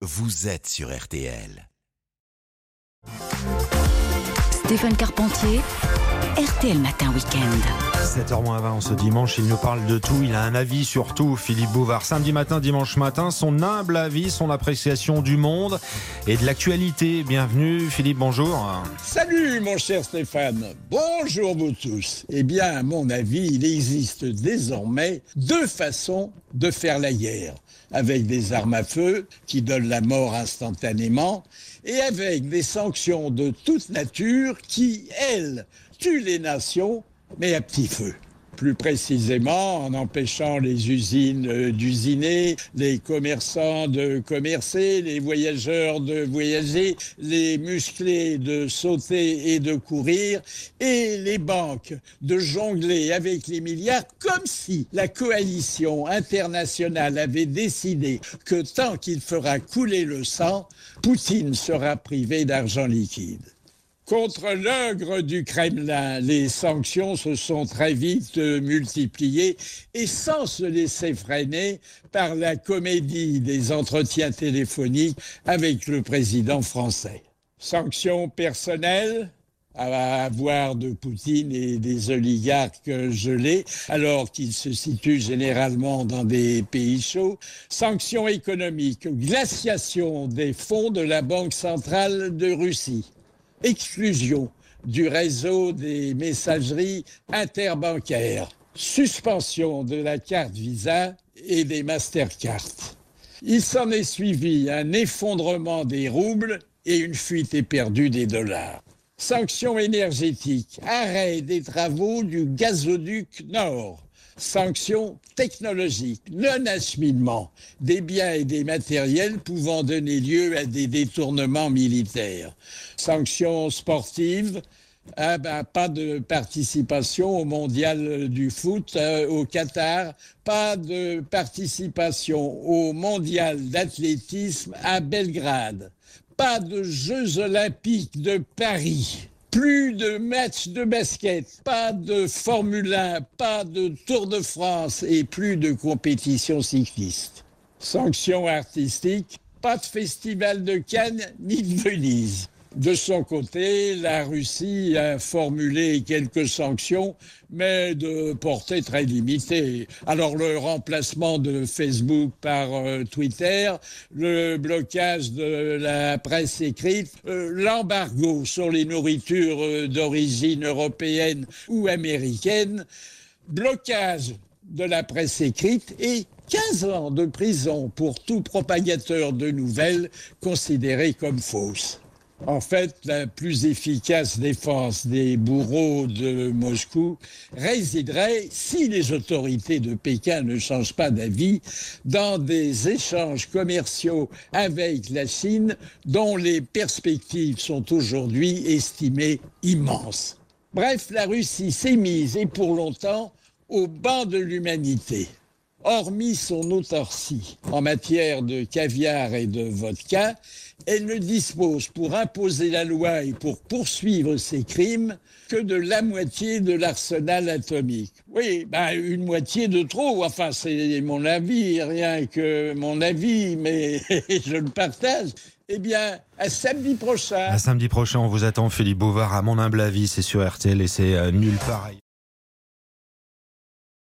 vous êtes sur RTL. Stéphane Carpentier, RTL Matin Week-end. 7h20 en ce dimanche, il nous parle de tout, il a un avis sur tout, Philippe Bouvard. Samedi matin, dimanche matin, son humble avis, son appréciation du monde et de l'actualité. Bienvenue Philippe, bonjour. Salut mon cher Stéphane, bonjour vous tous. Eh bien, à mon avis, il existe désormais deux façons de faire la guerre. Avec des armes à feu qui donnent la mort instantanément et avec des sanctions de toute nature qui, elles, tuent les nations, mais à petit feu. Plus précisément, en empêchant les usines euh, d'usiner, les commerçants de commercer, les voyageurs de voyager, les musclés de sauter et de courir, et les banques de jongler avec les milliards, comme si la coalition internationale avait décidé que tant qu'il fera couler le sang, Poutine sera privé d'argent liquide. Contre l'ogre du Kremlin, les sanctions se sont très vite multipliées et sans se laisser freiner par la comédie des entretiens téléphoniques avec le président français. Sanctions personnelles à avoir de Poutine et des oligarques gelés, alors qu'ils se situent généralement dans des pays chauds. Sanctions économiques, glaciation des fonds de la Banque centrale de Russie exclusion du réseau des messageries interbancaires, suspension de la carte Visa et des Mastercard. Il s'en est suivi un effondrement des roubles et une fuite éperdue des dollars. Sanctions énergétiques, arrêt des travaux du gazoduc Nord, sanctions technologiques, non-acheminement des biens et des matériels pouvant donner lieu à des détournements militaires, sanctions sportives, ah ben, pas de participation au mondial du foot euh, au Qatar, pas de participation au mondial d'athlétisme à Belgrade, pas de Jeux olympiques de Paris. Plus de matchs de basket, pas de Formule 1, pas de Tour de France et plus de compétitions cyclistes. Sanctions artistiques, pas de festival de Cannes ni de Venise. De son côté, la Russie a formulé quelques sanctions, mais de portée très limitée. Alors le remplacement de Facebook par euh, Twitter, le blocage de la presse écrite, euh, l'embargo sur les nourritures euh, d'origine européenne ou américaine, blocage de la presse écrite et 15 ans de prison pour tout propagateur de nouvelles considérées comme fausses. En fait, la plus efficace défense des bourreaux de Moscou résiderait, si les autorités de Pékin ne changent pas d'avis, dans des échanges commerciaux avec la Chine dont les perspectives sont aujourd'hui estimées immenses. Bref, la Russie s'est mise, et pour longtemps, au banc de l'humanité. Hormis son autarcie en matière de caviar et de vodka, elle ne dispose pour imposer la loi et pour poursuivre ses crimes que de la moitié de l'arsenal atomique. Oui, ben une moitié de trop. Enfin, c'est mon avis, rien que mon avis, mais je le partage. Eh bien, à samedi prochain. À samedi prochain, on vous attend, Philippe Bouvard. À mon humble avis, c'est sur RTL et c'est euh, nulle part.